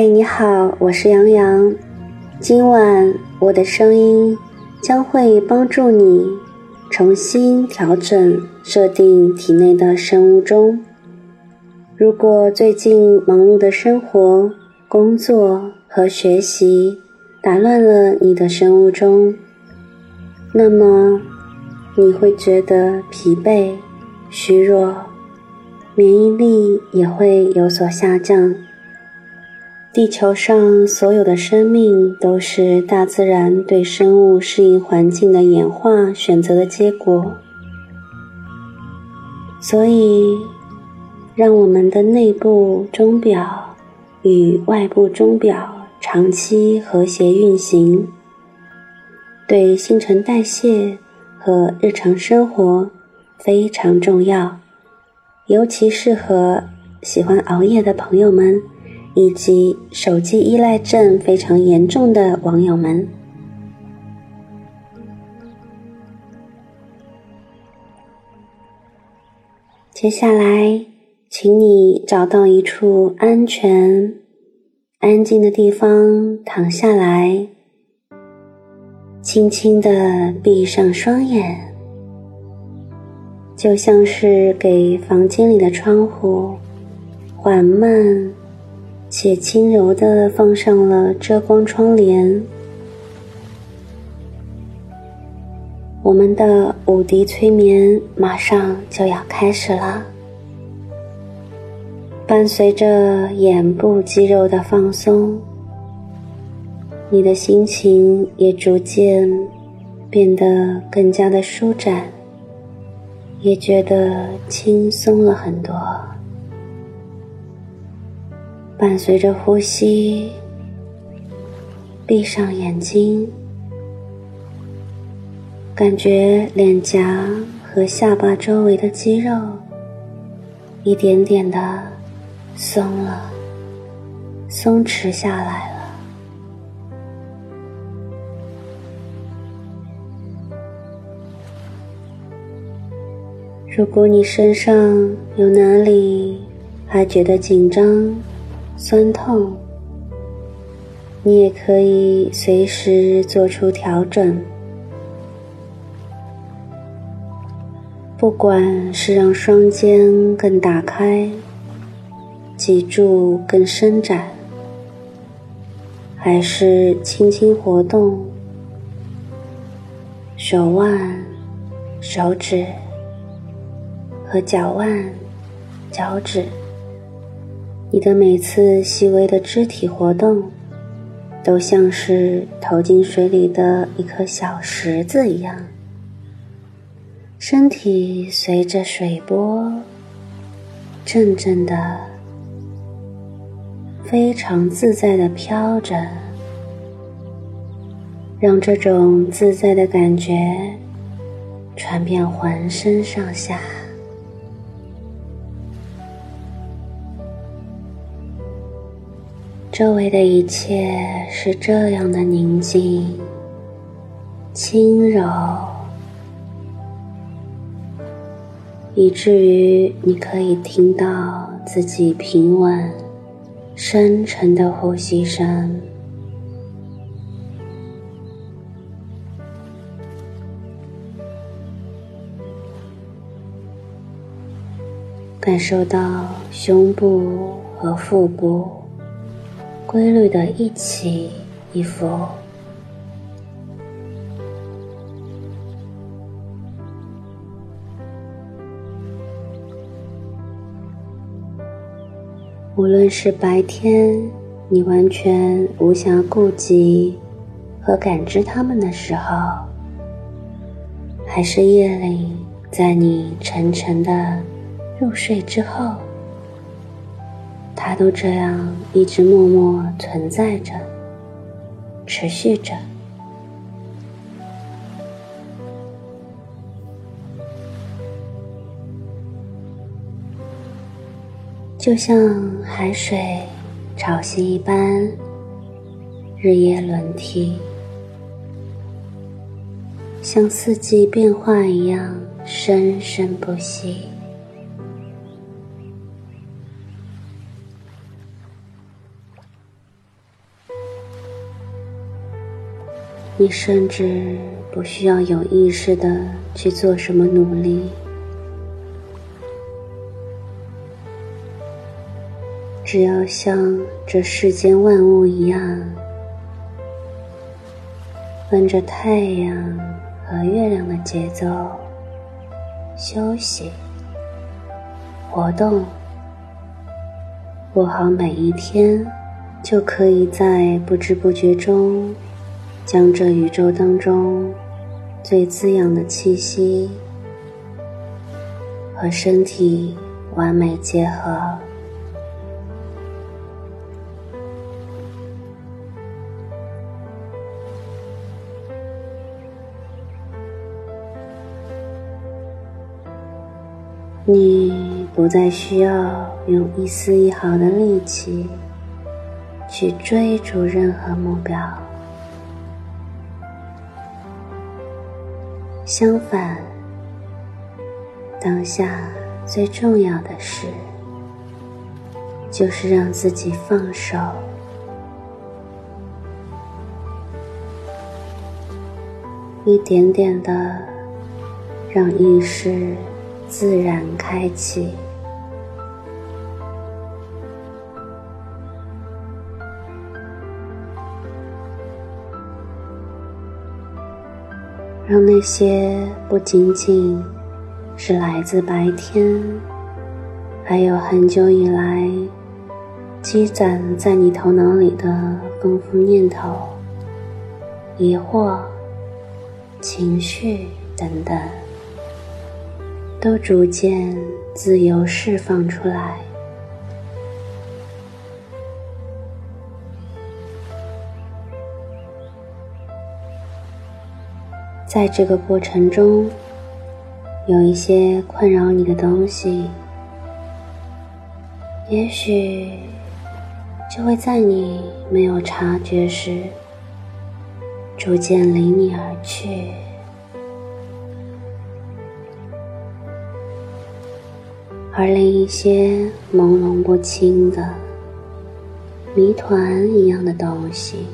嗨，你好，我是杨洋。今晚我的声音将会帮助你重新调整设定体内的生物钟。如果最近忙碌的生活、工作和学习打乱了你的生物钟，那么你会觉得疲惫、虚弱，免疫力也会有所下降。地球上所有的生命都是大自然对生物适应环境的演化选择的结果，所以让我们的内部钟表与外部钟表长期和谐运行，对新陈代谢和日常生活非常重要，尤其适合喜欢熬夜的朋友们。以及手机依赖症非常严重的网友们，接下来，请你找到一处安全、安静的地方躺下来，轻轻的闭上双眼，就像是给房间里的窗户缓慢。且轻柔的放上了遮光窗帘。我们的五滴催眠马上就要开始了，伴随着眼部肌肉的放松，你的心情也逐渐变得更加的舒展，也觉得轻松了很多。伴随着呼吸，闭上眼睛，感觉脸颊和下巴周围的肌肉一点点的松了，松弛下来了。如果你身上有哪里还觉得紧张，酸痛，你也可以随时做出调整。不管是让双肩更打开，脊柱更伸展，还是轻轻活动手腕、手指和脚腕、脚趾。你的每次细微的肢体活动，都像是投进水里的一颗小石子一样，身体随着水波阵阵的、非常自在的飘着，让这种自在的感觉传遍浑身上下。周围的一切是这样的宁静、轻柔，以至于你可以听到自己平稳、深沉的呼吸声，感受到胸部和腹部。规律的一起一伏，无论是白天你完全无暇顾及和感知它们的时候，还是夜里在你沉沉的入睡之后。它都这样一直默默存在着，持续着，就像海水潮汐一般，日夜轮替，像四季变化一样生生不息。你甚至不需要有意识的去做什么努力，只要像这世间万物一样，跟着太阳和月亮的节奏休息、活动，过好每一天，就可以在不知不觉中。将这宇宙当中最滋养的气息和身体完美结合，你不再需要用一丝一毫的力气去追逐任何目标。相反，当下最重要的事，就是让自己放手，一点点的让意识自然开启。让那些不仅仅是来自白天，还有很久以来积攒在你头脑里的丰富念头、疑惑、情绪等等，都逐渐自由释放出来。在这个过程中，有一些困扰你的东西，也许就会在你没有察觉时，逐渐离你而去；而另一些朦胧不清的谜团一样的东西，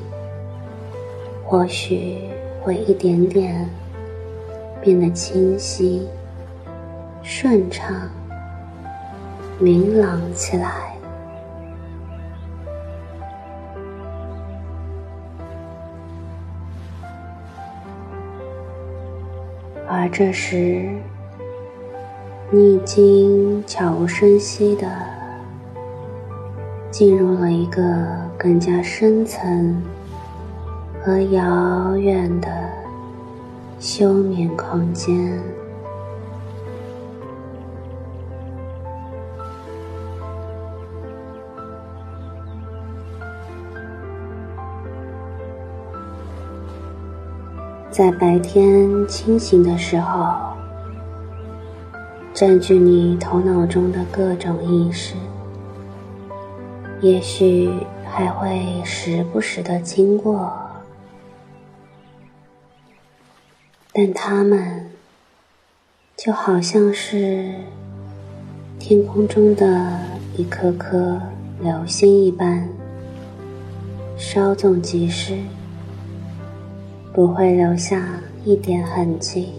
或许。会一点点变得清晰、顺畅、明朗起来，而这时，你已经悄无声息的进入了一个更加深层。和遥远的休眠空间，在白天清醒的时候，占据你头脑中的各种意识，也许还会时不时的经过。但它们就好像是天空中的一颗颗流星一般，稍纵即逝，不会留下一点痕迹。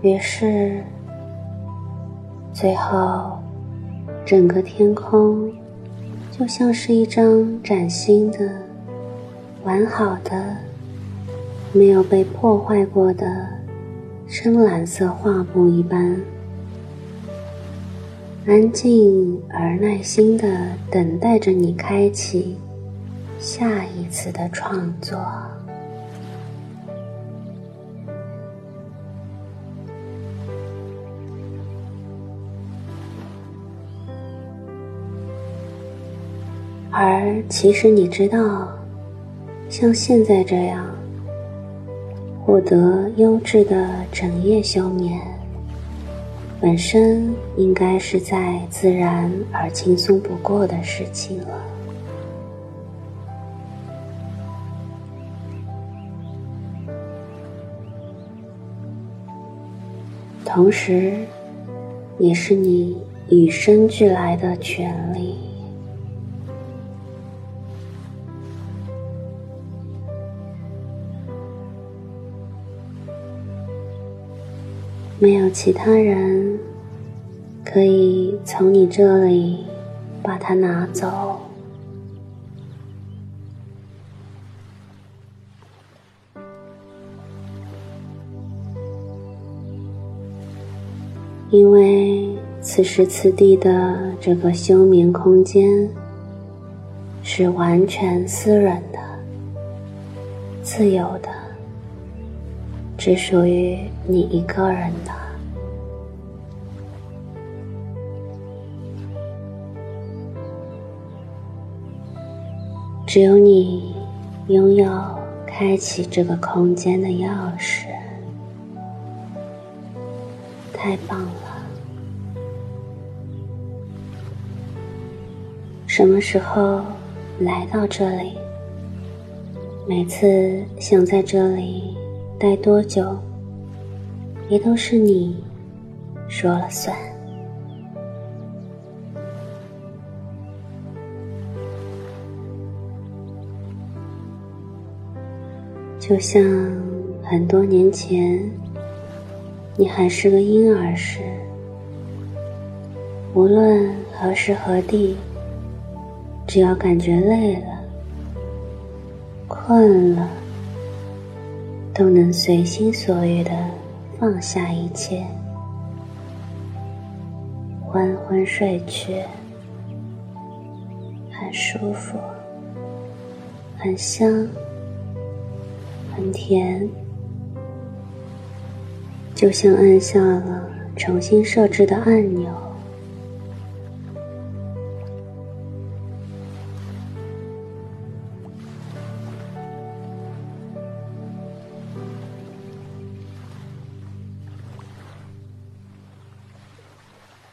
于是。最后，整个天空就像是一张崭新的、完好的、没有被破坏过的深蓝色画布一般，安静而耐心的等待着你开启下一次的创作。而其实你知道，像现在这样获得优质的整夜休眠，本身应该是再自然而轻松不过的事情了。同时，也是你与生俱来的权利。没有其他人可以从你这里把它拿走。因为此时此地的这个休眠空间是完全私人的、自由的，只属于你一个人的。只有你拥有开启这个空间的钥匙。太棒了！什么时候来到这里？每次想在这里待多久，也都是你说了算。就像很多年前，你还是个婴儿时，无论何时何地。只要感觉累了、困了，都能随心所欲的放下一切，昏昏睡去，很舒服，很香，很甜，就像按下了重新设置的按钮。